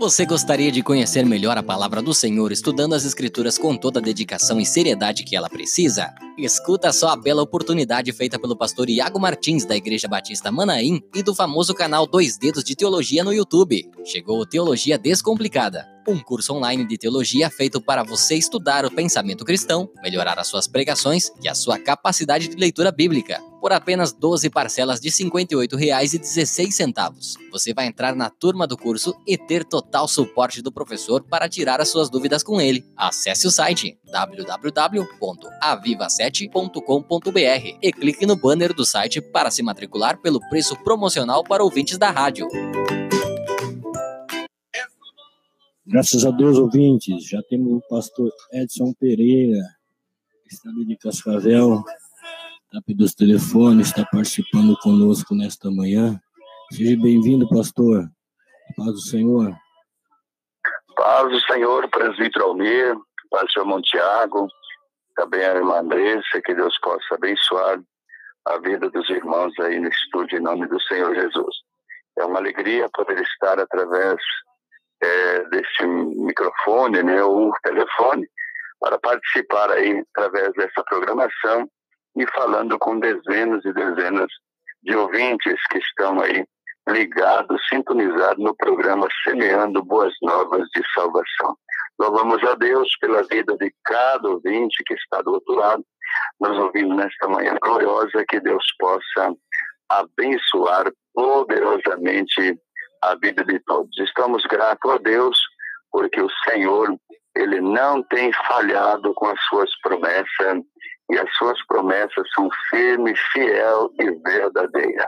Você gostaria de conhecer melhor a palavra do Senhor estudando as Escrituras com toda a dedicação e seriedade que ela precisa? Escuta só a bela oportunidade feita pelo pastor Iago Martins da Igreja Batista Manaim e do famoso canal Dois Dedos de Teologia no YouTube. Chegou o Teologia Descomplicada, um curso online de teologia feito para você estudar o pensamento cristão, melhorar as suas pregações e a sua capacidade de leitura bíblica por apenas 12 parcelas de R$ 58,16. Você vai entrar na turma do curso e ter total suporte do professor para tirar as suas dúvidas com ele. Acesse o site www.aviva7.com.br e clique no banner do site para se matricular pelo preço promocional para ouvintes da rádio. Graças a Deus, ouvintes, já temos o pastor Edson Pereira, que está ali de Cascavel, TAP dos telefones, está participando conosco nesta manhã. Seja bem-vindo, pastor. Paz do Senhor. Paz do Senhor, presbítero Almir, paz do Senhor Montiago, também a irmã Andressa, que Deus possa abençoar a vida dos irmãos aí no estúdio em nome do Senhor Jesus. É uma alegria poder estar através é, desse microfone, né, ou telefone, para participar aí através dessa programação e falando com dezenas e dezenas de ouvintes que estão aí ligados, sintonizados no programa Semeando Boas Novas de Salvação. Louvamos a Deus pela vida de cada ouvinte que está do outro lado, nos ouvindo nesta manhã gloriosa, que Deus possa abençoar poderosamente a vida de todos. Estamos gratos a Deus porque o Senhor, ele não tem falhado com as suas promessas e as suas promessas são firmes, fiel e verdadeira.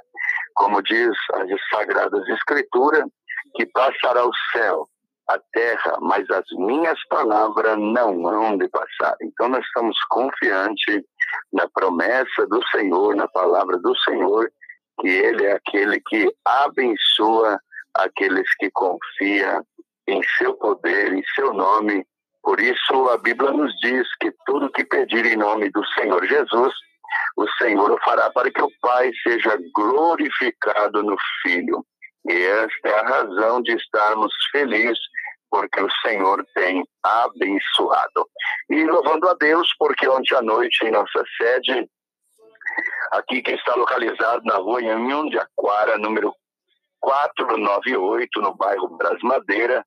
Como diz as sagradas escrituras, que passará o céu, a terra, mas as minhas palavras não hão de passar. Então nós estamos confiantes na promessa do Senhor, na palavra do Senhor, que ele é aquele que abençoa aqueles que confiam em seu poder, em seu nome por isso, a Bíblia nos diz que tudo que pedir em nome do Senhor Jesus, o Senhor fará para que o Pai seja glorificado no Filho. E esta é a razão de estarmos felizes, porque o Senhor tem abençoado. E louvando a Deus, porque ontem à noite em nossa sede, aqui que está localizado na rua Inham de Aquara, número 498, no bairro Brasmadeira,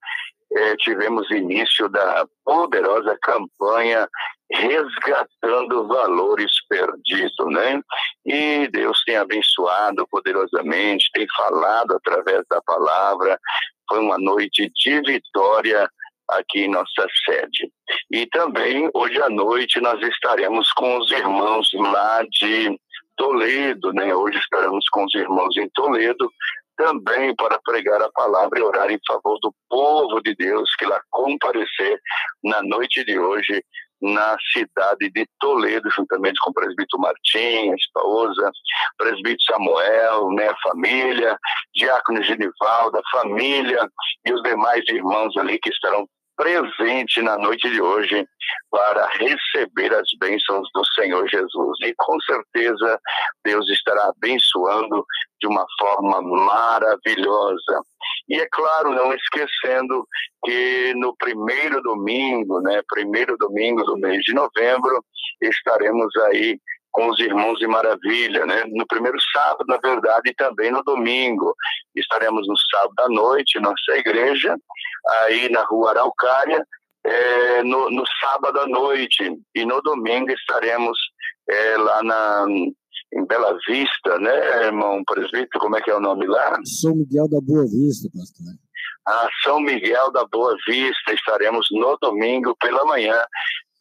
é, tivemos início da poderosa campanha resgatando valores perdidos, né? E Deus tem abençoado poderosamente, tem falado através da palavra. Foi uma noite de vitória aqui em nossa sede. E também hoje à noite nós estaremos com os irmãos lá de Toledo, né? Hoje estaremos com os irmãos em Toledo, também para pregar a palavra e orar em favor do povo de Deus que lá comparecer na noite de hoje na cidade de Toledo, juntamente com o presbítero Martim, a esposa, presbítero Samuel, né, família, diácono Genivaldo, a família e os demais irmãos ali que estarão presente na noite de hoje para receber as bênçãos do Senhor Jesus. E com certeza Deus estará abençoando de uma forma maravilhosa. E é claro, não esquecendo que no primeiro domingo, né, primeiro domingo do mês de novembro, estaremos aí com os irmãos de Maravilha, né? No primeiro sábado, na verdade, e também no domingo. Estaremos no sábado à noite, nossa igreja, aí na rua Araucária, é, no, no, sábado à noite. E no domingo estaremos é, lá na, em Bela Vista, né, irmão presbítero? Como é que é o nome lá? São Miguel da Boa Vista, pastor. A São Miguel da Boa Vista, estaremos no domingo pela manhã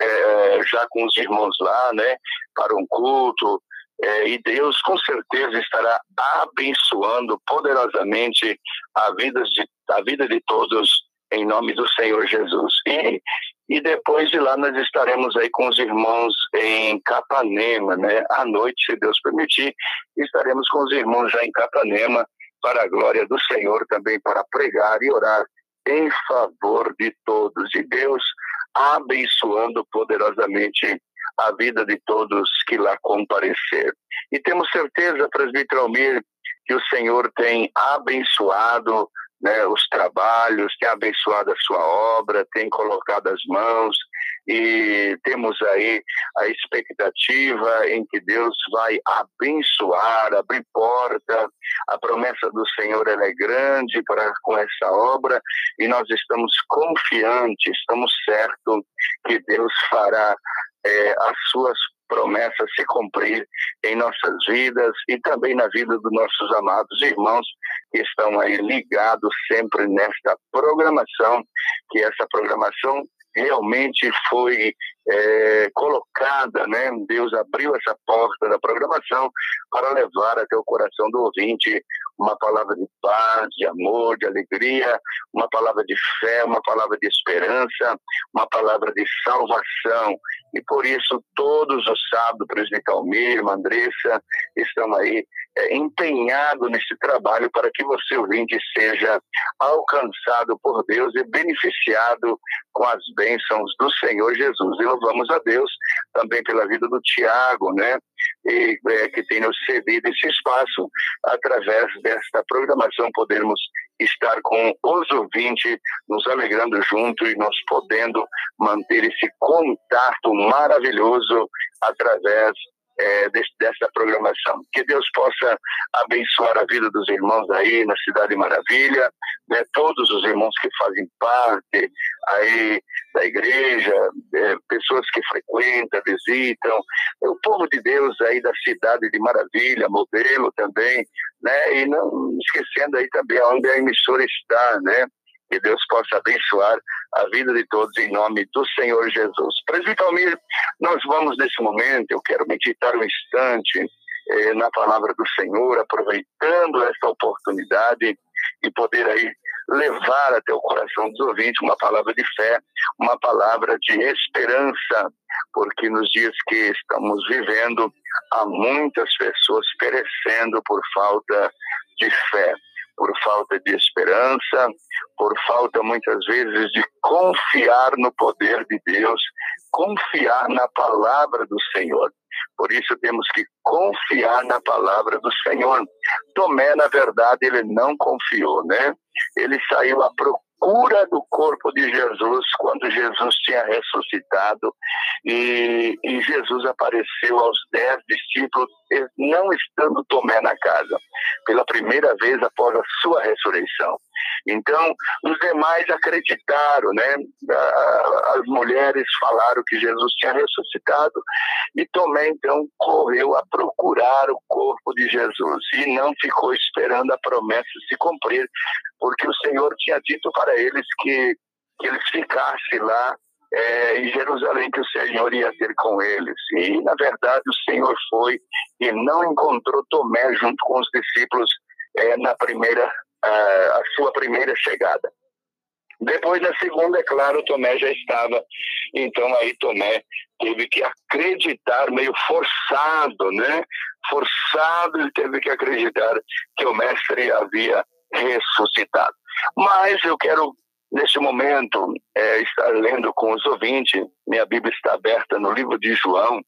é, já com os irmãos lá, né, para um culto, é, e Deus com certeza estará abençoando poderosamente a vida de, a vida de todos em nome do Senhor Jesus. E, e depois de lá nós estaremos aí com os irmãos em Capanema, né? À noite, se Deus permitir, estaremos com os irmãos já em Capanema para a glória do Senhor também para pregar e orar em favor de todos. E Deus abençoando poderosamente a vida de todos que lá comparecer. E temos certeza, presbítero Almir, que o Senhor tem abençoado né, os trabalhos, tem abençoado a sua obra, tem colocado as mãos e temos aí a expectativa em que Deus vai abençoar, abrir porta. A promessa do Senhor é grande para com essa obra e nós estamos confiantes, estamos certos que Deus fará é, as suas promessas se cumprir em nossas vidas e também na vida dos nossos amados irmãos que estão aí ligados sempre nesta programação, que essa programação realmente foi é, colocada, né? Deus abriu essa porta da programação para levar até o coração do ouvinte uma palavra de paz, de amor, de alegria, uma palavra de fé, uma palavra de esperança, uma palavra de salvação. E por isso, todos os sábados, presidente Almir, Andressa, estão aí é, empenhados nesse trabalho para que você, ouvinte, seja alcançado por Deus e beneficiado com as bênçãos do Senhor Jesus. E louvamos a Deus também pela vida do Tiago, né? E, é, que tem nos cedido esse espaço através desta programação, podermos estar com os ouvintes, nos alegrando junto e nós podendo manter esse contato maravilhoso através é, desse, dessa programação. Que Deus possa abençoar a vida dos irmãos aí na Cidade Maravilha, né, todos os irmãos que fazem parte aí da igreja, é, pessoas que frequentam, visitam, o povo de Deus aí da Cidade de Maravilha, modelo também, né, e não esquecendo aí também onde a emissora está, né, que Deus possa abençoar a vida de todos em nome do Senhor Jesus. Presbítero Almir, nós vamos nesse momento, eu quero meditar um instante eh, na palavra do Senhor, aproveitando essa oportunidade e poder aí levar até o coração dos ouvintes uma palavra de fé, uma palavra de esperança, porque nos dias que estamos vivendo, há muitas pessoas perecendo por falta de fé por falta de esperança, por falta muitas vezes de confiar no poder de Deus, confiar na palavra do Senhor. Por isso temos que confiar na palavra do Senhor. Tomé, na verdade, ele não confiou, né? Ele saiu à procura cura do corpo de Jesus quando Jesus tinha ressuscitado e, e Jesus apareceu aos dez discípulos, não estando Tomé na casa, pela primeira vez após a sua ressurreição. Então, os demais acreditaram, né? As mulheres falaram que Jesus tinha ressuscitado e Tomé, então, correu a procurar o corpo de Jesus e não ficou esperando a promessa se cumprir, porque o Senhor tinha dito para eles que, que eles ficassem lá é, em Jerusalém que o Senhor ia ter com eles. E, na verdade, o Senhor foi e não encontrou Tomé junto com os discípulos é, na primeira a, sua primeira chegada. Depois da segunda, é claro, Tomé já estava. Então aí Tomé teve que acreditar, meio forçado, né? Forçado, ele teve que acreditar que o mestre havia ressuscitado. Mas eu quero, nesse momento, é, estar lendo com os ouvintes. Minha Bíblia está aberta no livro de João,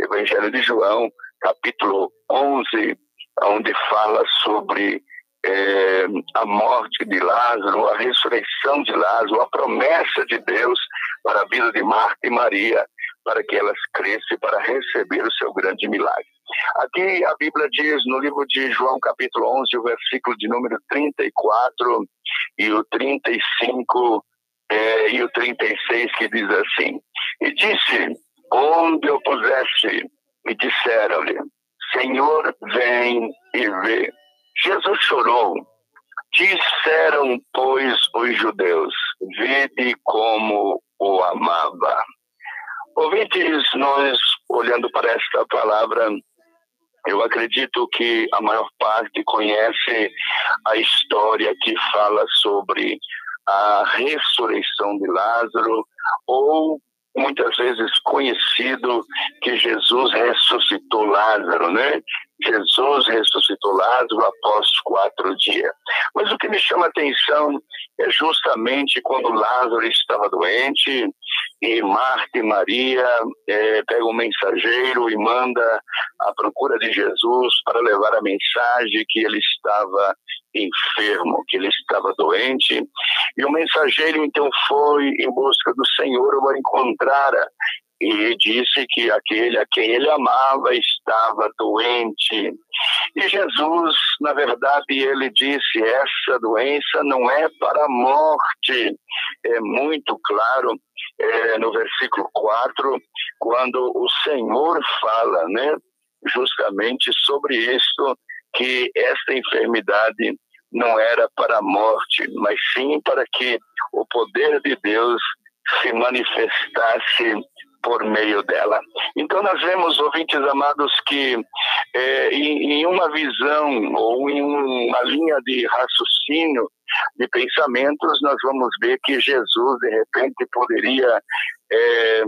Evangelho de João, capítulo 11, onde fala sobre é, a morte de Lázaro, a ressurreição de Lázaro, a promessa de Deus para a vida de Marta e Maria, para que elas cresçam para receber o seu grande milagre. Aqui a Bíblia diz no livro de João, capítulo 11, o versículo de número 34 e o 35 é, e o 36, que diz assim: E disse: Onde eu pusesse, e disseram-lhe: Senhor, vem e vê. Jesus chorou. Disseram, pois, os judeus: Vede como o amava. Ouvintes, nós, olhando para esta palavra, eu acredito que a maior parte conhece a história que fala sobre a ressurreição de Lázaro ou muitas vezes conhecido que Jesus ressuscitou Lázaro, né? Jesus ressuscitou Lázaro após quatro dias. Mas o que me chama a atenção é justamente quando Lázaro estava doente e Marta e Maria é, pegam um mensageiro e manda à procura de Jesus para levar a mensagem que ele estava enfermo, que ele estava doente. E o mensageiro então foi em busca do Senhor, o encontrara e disse que aquele a quem ele amava estava doente. E Jesus, na verdade, ele disse: essa doença não é para a morte. É muito claro é, no versículo 4, quando o Senhor fala, né, justamente sobre isto, que esta enfermidade não era para a morte, mas sim para que o poder de Deus se manifestasse por meio dela. Então nós vemos, ouvintes amados, que é, em, em, uma visão ou em uma linha de raciocínio, de pensamentos, nós vamos ver que Jesus, de repente, poderia é,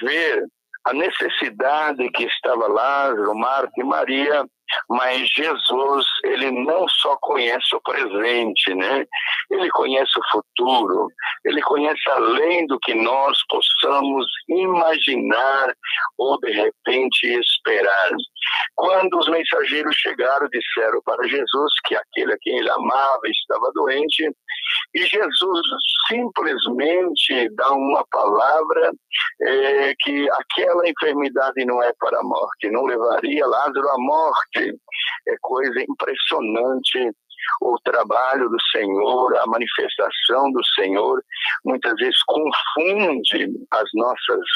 ver a necessidade que estava Lázaro, Marta e Maria, mas Jesus, ele não só conhece o presente, né? Ele conhece o futuro, ele conhece além do que nós possamos imaginar ou de repente esperar. Quando os mensageiros chegaram, disseram para Jesus que aquele a quem ele amava estava doente, e Jesus simplesmente dá uma palavra é, que aquela enfermidade não é para a morte, não levaria Lázaro à morte. É coisa impressionante o trabalho do Senhor, a manifestação do Senhor, muitas vezes confunde as nossas,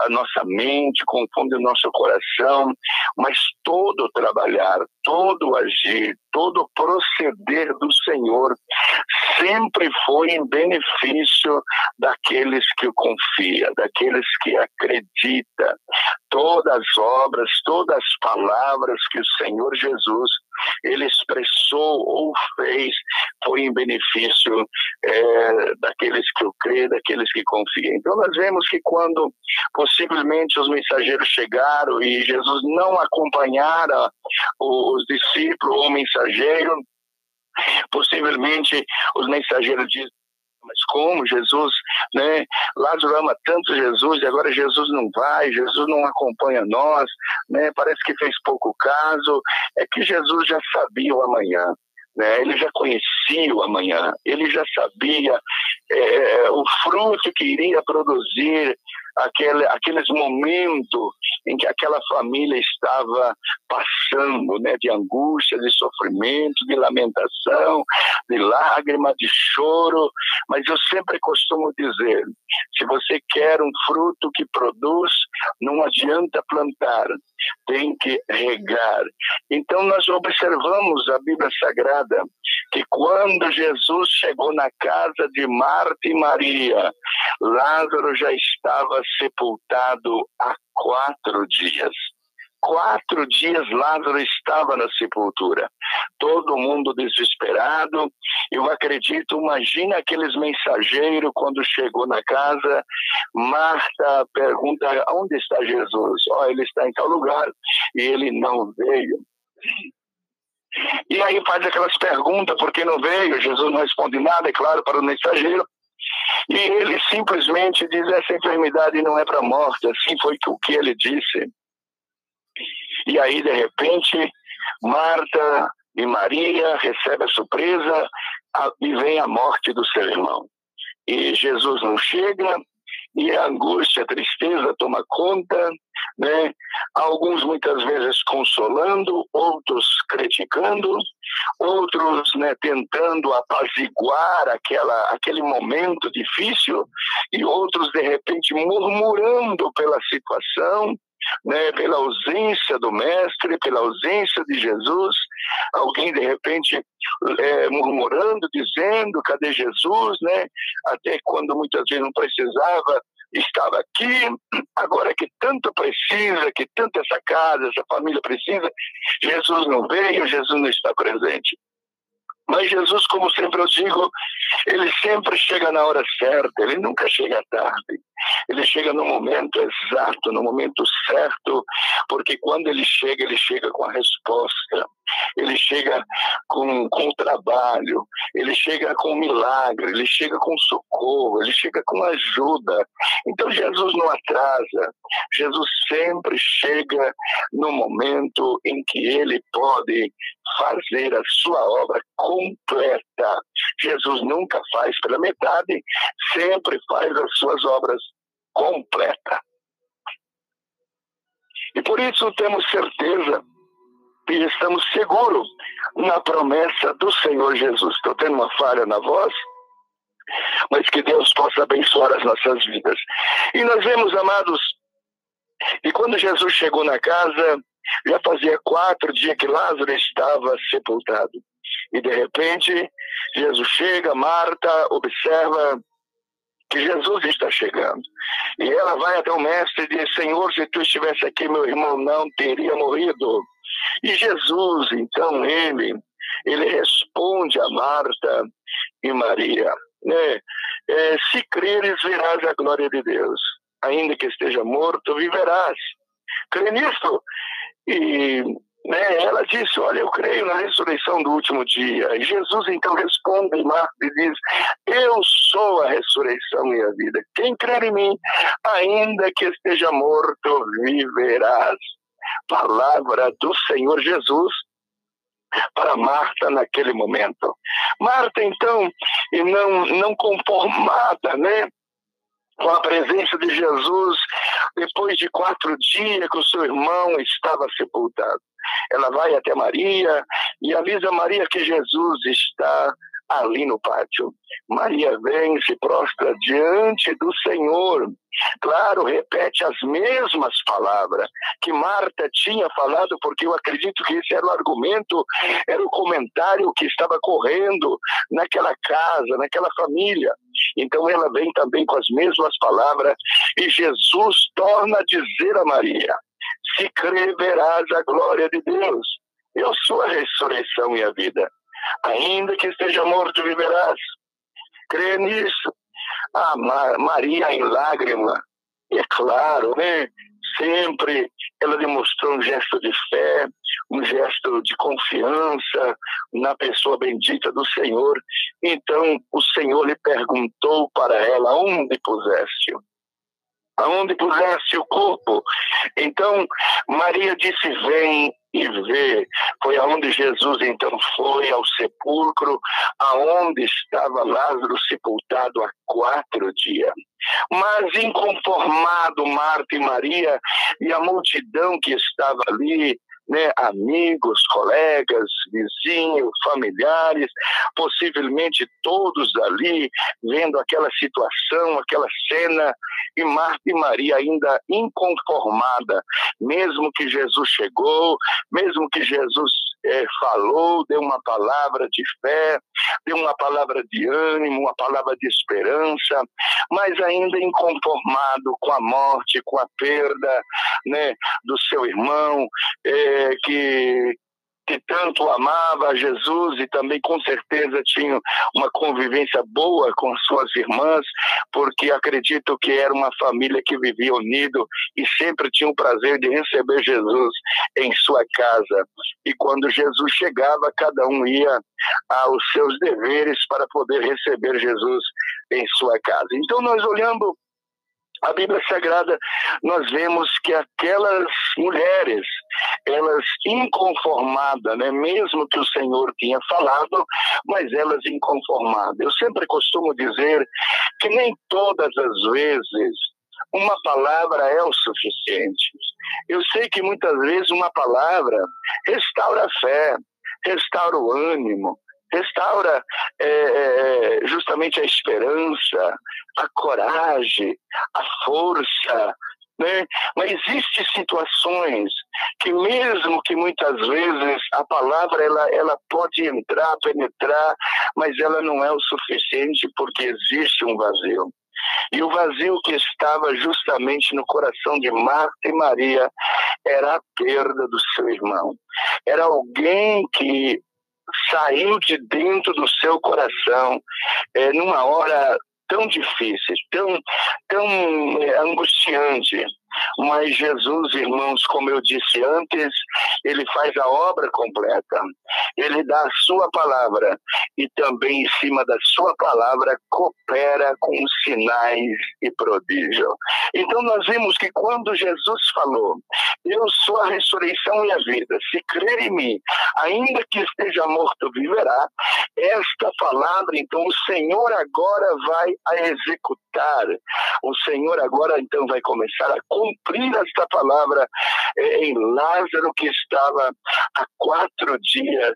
a nossa mente, confunde o nosso coração, mas todo trabalhar, todo agir, todo proceder do Senhor sempre foi em benefício daqueles que o confia, daqueles que acredita. Todas as obras, todas as palavras que o Senhor Jesus ele expressou ou fez foi em benefício é, daqueles que o crê, daqueles que confiam. Então nós vemos que quando possivelmente os mensageiros chegaram e Jesus não acompanhara os discípulos ou o mensageiro, possivelmente os mensageiros dizem mas como Jesus, né? Lázaro ama tanto Jesus e agora Jesus não vai, Jesus não acompanha nós, né? Parece que fez pouco caso. É que Jesus já sabia o amanhã. Né? Ele já conhecia o amanhã, ele já sabia é, o fruto que iria produzir aquele, aqueles momentos em que aquela família estava passando, né, de angústia, de sofrimento, de lamentação, de lágrima, de choro. Mas eu sempre costumo dizer: se você quer um fruto que produz, não adianta plantar, tem que regar. Então nós observamos a Bíblia Sagrada que quando Jesus chegou na casa de Marta e Maria, Lázaro já estava sepultado há quatro dias. Quatro dias Lázaro estava na sepultura, todo mundo desesperado. Eu acredito, imagina aqueles mensageiros quando chegou na casa. Marta pergunta: onde está Jesus? Oh, ele está em tal lugar e ele não veio. E aí faz aquelas perguntas, por que não veio? Jesus não responde nada, é claro, para o mensageiro. E ele simplesmente diz: essa enfermidade não é para morte. Assim foi o que ele disse. E aí, de repente, Marta e Maria recebem a surpresa e vem a morte do seu irmão. E Jesus não chega, e a angústia, a tristeza toma conta, né? Alguns muitas vezes consolando, outros criticando, outros né, tentando apaziguar aquela, aquele momento difícil e outros de repente murmurando pela situação, né, pela ausência do Mestre, pela ausência de Jesus, alguém de repente é, murmurando, dizendo, cadê Jesus, né? Até quando muitas vezes não precisava, estava aqui, agora que tanto precisa, que tanto essa casa, essa família precisa, Jesus não veio, Jesus não está presente. Mas Jesus, como sempre eu digo, ele sempre chega na hora certa, ele nunca chega tarde. Ele chega no momento exato, no momento certo, porque quando ele chega, ele chega com a resposta, ele chega com, com o trabalho, ele chega com o milagre, ele chega com socorro, ele chega com ajuda. Então Jesus não atrasa, Jesus sempre chega no momento em que ele pode fazer a sua obra completa. Jesus nunca faz pela metade, sempre faz as suas obras completa. E por isso temos certeza e estamos seguros na promessa do Senhor Jesus. Estou tendo uma falha na voz, mas que Deus possa abençoar as nossas vidas. E nós vemos, amados, e quando Jesus chegou na casa, já fazia quatro dias que Lázaro estava sepultado. E de repente, Jesus chega, Marta observa que Jesus está chegando. E ela vai até o mestre e diz: Senhor, se tu estivesse aqui, meu irmão não teria morrido. E Jesus, então, ele, ele responde a Marta e Maria: né? É, Se creres, verás a glória de Deus. Ainda que esteja morto, viverás. Crê nisso. E né, ela disse: Olha, eu creio na ressurreição do último dia. E Jesus então responde, Marta, e diz: Eu sou a ressurreição e a vida. Quem crer em mim, ainda que esteja morto, viverás. Palavra do Senhor Jesus para Marta naquele momento. Marta, então, e não, não conformada, né? com a presença de Jesus, depois de quatro dias que o seu irmão estava sepultado. Ela vai até Maria e avisa Maria que Jesus está ali no pátio. Maria vem, se prostra diante do Senhor. Claro, repete as mesmas palavras que Marta tinha falado, porque eu acredito que esse era o argumento, era o comentário que estava correndo naquela casa, naquela família. Então ela vem também com as mesmas palavras e Jesus torna a dizer a Maria: Se crer, verás a glória de Deus. Eu sou a ressurreição e a vida. Ainda que esteja morto, viverás. Crê nisso. Ah, Maria em lágrima. É claro, né? Sempre ela demonstrou um gesto de fé, um gesto de confiança na pessoa bendita do Senhor. Então o Senhor lhe perguntou para ela: onde puseste? Aonde puseste o corpo? Então Maria disse: Vem e vê. Foi aonde Jesus então foi ao sepulcro, aonde estava Lázaro sepultado há quatro dias. Mas inconformado Marta e Maria e a multidão que estava ali, né, amigos, colegas, vizinhos, familiares, possivelmente todos ali vendo aquela situação, aquela cena, e Marta e Maria ainda inconformada, mesmo que Jesus chegou, mesmo que Jesus é, falou, deu uma palavra de fé, deu uma palavra de ânimo, uma palavra de esperança, mas ainda inconformado com a morte, com a perda né, do seu irmão, é, que que tanto amava Jesus e também com certeza tinha uma convivência boa com suas irmãs, porque acredito que era uma família que vivia unido e sempre tinha o prazer de receber Jesus em sua casa. E quando Jesus chegava, cada um ia aos seus deveres para poder receber Jesus em sua casa. Então nós olhando a Bíblia Sagrada, nós vemos que aquelas mulheres, elas inconformadas, né? mesmo que o Senhor tinha falado, mas elas inconformadas. Eu sempre costumo dizer que nem todas as vezes uma palavra é o suficiente. Eu sei que muitas vezes uma palavra restaura a fé, restaura o ânimo, restaura é, é, justamente a esperança, a coragem, a força. Né? Mas existem situações que mesmo que muitas vezes a palavra ela, ela pode entrar, penetrar, mas ela não é o suficiente porque existe um vazio. E o vazio que estava justamente no coração de Marta e Maria era a perda do seu irmão. Era alguém que saiu de dentro do seu coração é, numa hora tão difícil, tão, tão é, angustiante. Mas Jesus, irmãos, como eu disse antes, ele faz a obra completa. Ele dá a sua palavra e também em cima da sua palavra coopera com sinais e prodígio. Então nós vimos que quando Jesus falou, eu sou a ressurreição e a vida, se crer em mim, ainda que esteja morto, viverá. Esta palavra, então o Senhor agora vai a executar. O Senhor agora então vai começar a cumprir esta palavra eh, em Lázaro que estava há quatro dias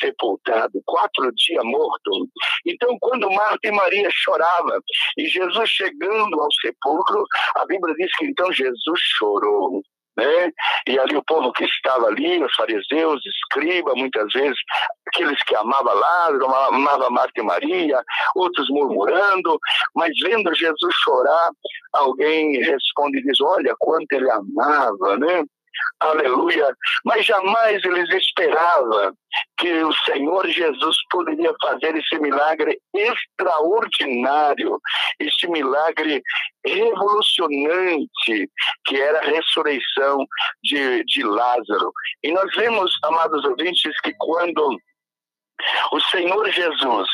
sepultado, quatro dias morto. Então, quando Marta e Maria choravam e Jesus chegando ao sepulcro, a Bíblia diz que então Jesus chorou né? E ali o povo que estava ali, os fariseus, escriba, muitas vezes aqueles que amavam Lázaro, amavam Marta e Maria, outros murmurando, mas vendo Jesus chorar, alguém responde e diz: Olha quanto ele amava, né? Aleluia, mas jamais eles esperavam que o Senhor Jesus poderia fazer esse milagre extraordinário, esse milagre revolucionante, que era a ressurreição de, de Lázaro. E nós vemos, amados ouvintes, que quando o Senhor Jesus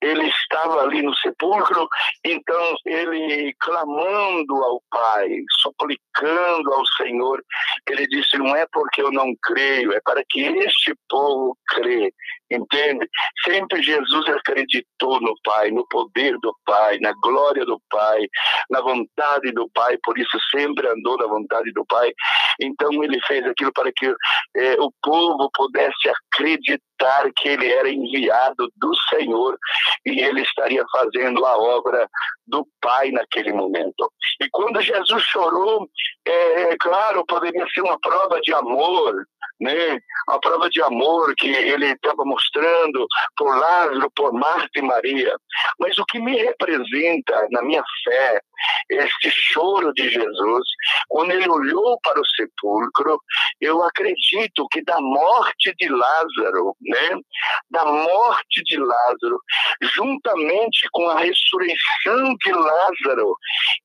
ele estava ali no sepulcro, então ele clamando ao Pai, suplicando ao Senhor, ele disse: Não é porque eu não creio, é para que este povo crê. Entende? Sempre Jesus acreditou no Pai, no poder do Pai, na glória do Pai, na vontade do Pai, por isso sempre andou na vontade do Pai. Então ele fez aquilo para que eh, o povo pudesse acreditar que ele era enviado do Senhor e ele estaria fazendo a obra do Pai naquele momento. E quando Jesus chorou, é claro, poderia ser uma prova de amor, né? Uma prova de amor que ele estava mostrando por Lázaro, por Marta e Maria. Mas o que me representa na minha fé, este choro de Jesus, quando ele olhou para o sepulcro, eu acredito que da morte de Lázaro, né? Da morte de Lázaro, juntamente com a ressurreição de Lázaro,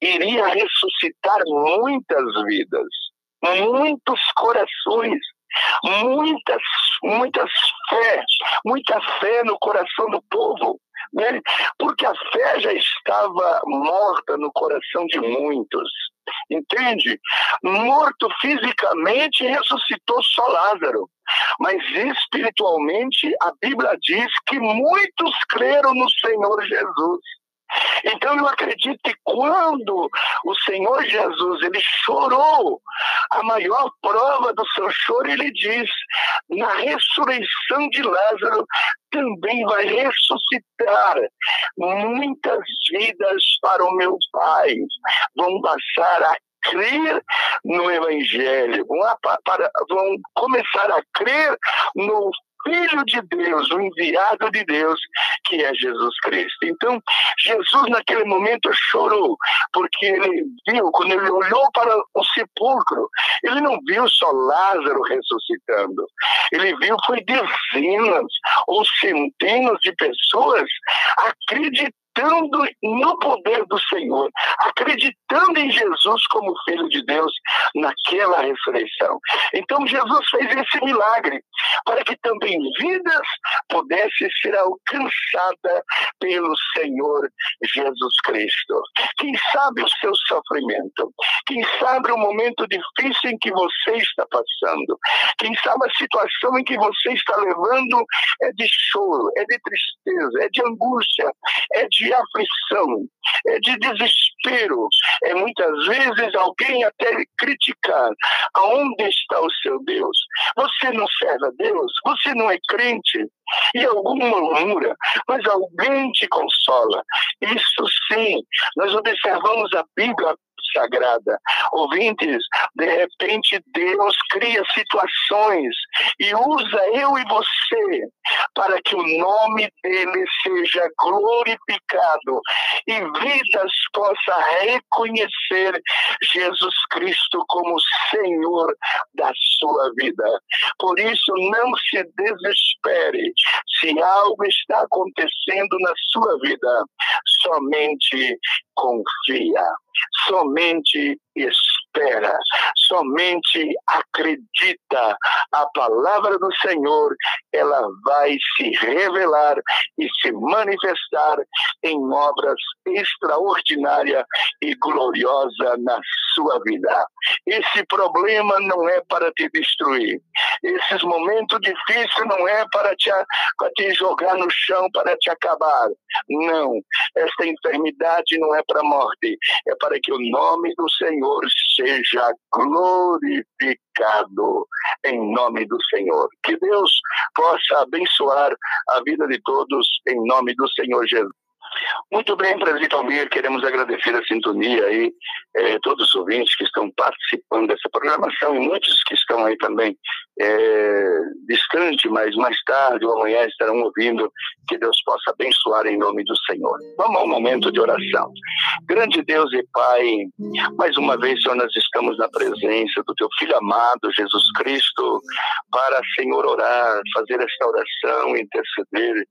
iria ressuscitar muitas vidas, muitos corações muitas, muitas fé, muita fé no coração do povo, né? porque a fé já estava morta no coração de muitos. Entende? Morto fisicamente, ressuscitou só Lázaro. Mas espiritualmente, a Bíblia diz que muitos creram no Senhor Jesus. Então eu acredito que quando o Senhor Jesus ele chorou, a maior prova do seu choro ele diz: na ressurreição de Lázaro também vai ressuscitar muitas vidas para o meu Pai. Vão passar a crer no Evangelho, vão, para, vão começar a crer no Filho de Deus, o enviado de Deus, que é Jesus Cristo. Então, Jesus naquele momento chorou, porque ele viu, quando ele olhou para o sepulcro, ele não viu só Lázaro ressuscitando, ele viu foi dezenas ou centenas de pessoas acreditando acreditando no poder do Senhor, acreditando em Jesus como Filho de Deus naquela ressurreição. Então Jesus fez esse milagre para que também vidas pudessem ser alcançadas pelo Senhor Jesus Cristo. Quem sabe o seu sofrimento, quem sabe o momento difícil em que você está passando, quem sabe a situação em que você está levando é de choro, é de tristeza, é de angústia, é de de aflição, é de desespero. É muitas vezes alguém até criticar. Aonde está o seu Deus? Você não serve a Deus? Você não é crente? E algum murmura, mas alguém te consola. Isso sim, nós observamos a Bíblia sagrada. Ouvintes, de repente Deus cria situações e usa eu e você para que o nome dele seja glorificado e vidas possa reconhecer Jesus Cristo como Senhor da sua vida. Por isso, não se desespere se algo está acontecendo na sua vida. Somente confia, somente espera, somente acredita. A palavra do Senhor, ela vai se revelar e se manifestar em obras extraordinárias e gloriosas na sua vida. Esse problema não é para te destruir. Esses momentos difíceis não é para te, para te jogar no chão, para te acabar. Não. Esta enfermidade não é para a morte. É para que o nome do Senhor seja glorificado em nome do Senhor. Que Deus possa abençoar a vida de todos em nome do Senhor Jesus. Muito bem, presidente Almir, queremos agradecer a sintonia aí, eh, todos os ouvintes que estão participando dessa programação e muitos que estão aí também eh, distante, mas mais tarde ou amanhã estarão ouvindo. Que Deus possa abençoar em nome do Senhor. Vamos ao momento de oração. Grande Deus e Pai, mais uma vez, Senhor, nós estamos na presença do Teu Filho amado, Jesus Cristo, para, Senhor, orar, fazer esta oração, interceder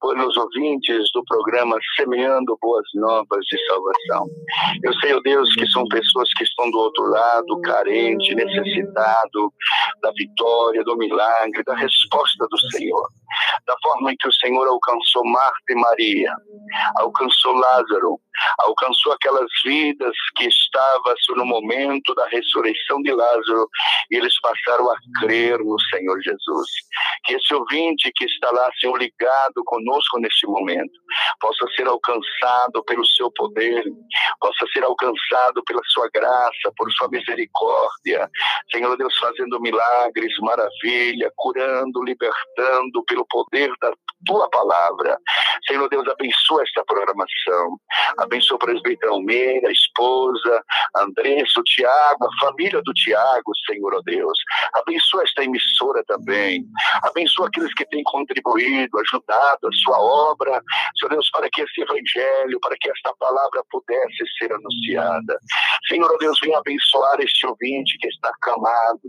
pelos ouvintes do programa semeando boas novas de salvação. Eu sei, ó oh Deus, que são pessoas que estão do outro lado, carente, necessitado da vitória, do milagre, da resposta do Senhor. Da forma em que o Senhor alcançou Marta e Maria, alcançou Lázaro, alcançou aquelas vidas que estavam no momento da ressurreição de Lázaro e eles passaram a crer no Senhor Jesus. Que esse ouvinte que está lá, Senhor, ligado conosco neste momento, possa ser alcançado pelo seu poder, possa ser alcançado pela sua graça, por sua misericórdia. Senhor Deus, fazendo milagres, maravilha, curando, libertando pelo poder da tua palavra. Senhor Deus, abençoa esta programação. Abençoa o presbítero Almeida, a esposa, Andressa, o Tiago, a família do Tiago, Senhor oh Deus. Abençoa esta emissora também. Abençoa aqueles que têm contribuído, ajudado a sua obra. Senhor Deus, para que esse evangelho, para que esta palavra pudesse ser anunciada. Senhor oh Deus, venha abençoar este ouvinte que está acamado,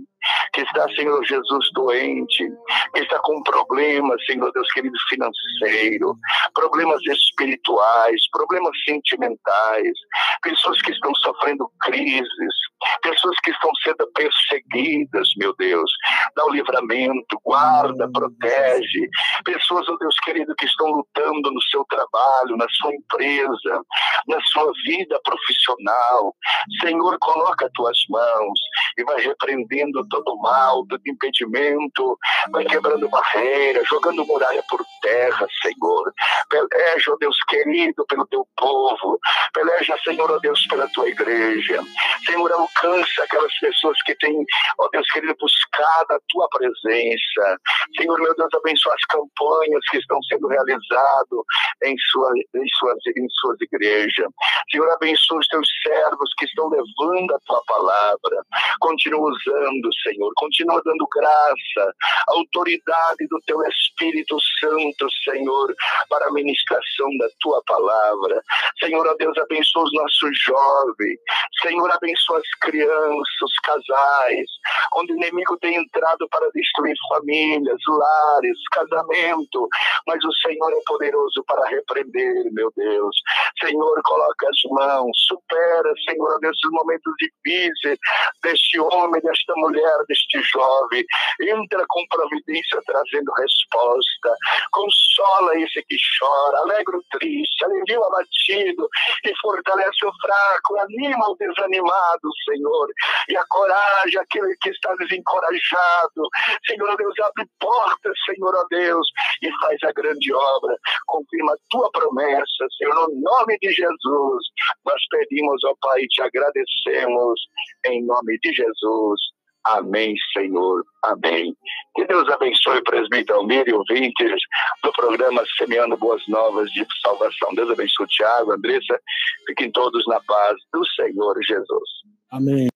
que está, Senhor Jesus, doente, que está com problemas, Senhor Deus querido, financeiro, problemas espirituais, problemas sentimentais, pessoas que estão sofrendo crises, pessoas que estão sendo perseguidas, meu Deus. Dá o livramento, guarda, protege. Pessoas, oh Deus querido, que estão lutando no seu trabalho, na sua empresa, na sua vida profissional. Senhor, coloca as tuas mãos e vai repreendendo todo mal, todo impedimento, vai quebrando barreiras, jogando muralha por terra, Senhor. Peleja, ó Deus querido, pelo teu povo. Peleja, Senhor, ó Deus, pela tua igreja. Senhor, alcança aquelas pessoas que têm, ó Deus querido, buscado a tua presença. Senhor, meu Deus, abençoa as campanhas que estão sendo realizadas em, sua, em, suas, em suas igrejas. Senhor, abençoa os teus servos que estão levando a tua palavra. Continua usando, Senhor. Continua dando graça, autoridade do teu Espírito Santo, Senhor, para a ministração da tua palavra. Senhor, ó Deus, abençoa os nossos jovens. Senhor, abençoa as crianças, os casais, onde o inimigo tem entrado para destruir famílias, lares, casamento. Mas o Senhor é poderoso para repreender, meu Deus. Senhor, coloca as mãos, supera, Senhor, nesses momentos difíceis deste homem, desta mulher, deste jovem. Entra com providência trazendo resposta. Consola esse que chora, alegra o triste, alivia o abatido e fortalece o fraco, anima o desanimado, Senhor, e a coragem aquele que está desencorajado. Senhor, Deus, abre portas, Senhor, Deus, e faz a grande obra. Confirma a tua promessa, Senhor, no nome de Jesus. Nós pedimos, ó Pai, te agradecemos em nome de Jesus. Amém, Senhor. Amém. Que Deus abençoe presbítero Almir e ouvintes do programa Semeando Boas Novas de Salvação. Deus abençoe Tiago, Andressa. Fiquem todos na paz do Senhor Jesus. Amém.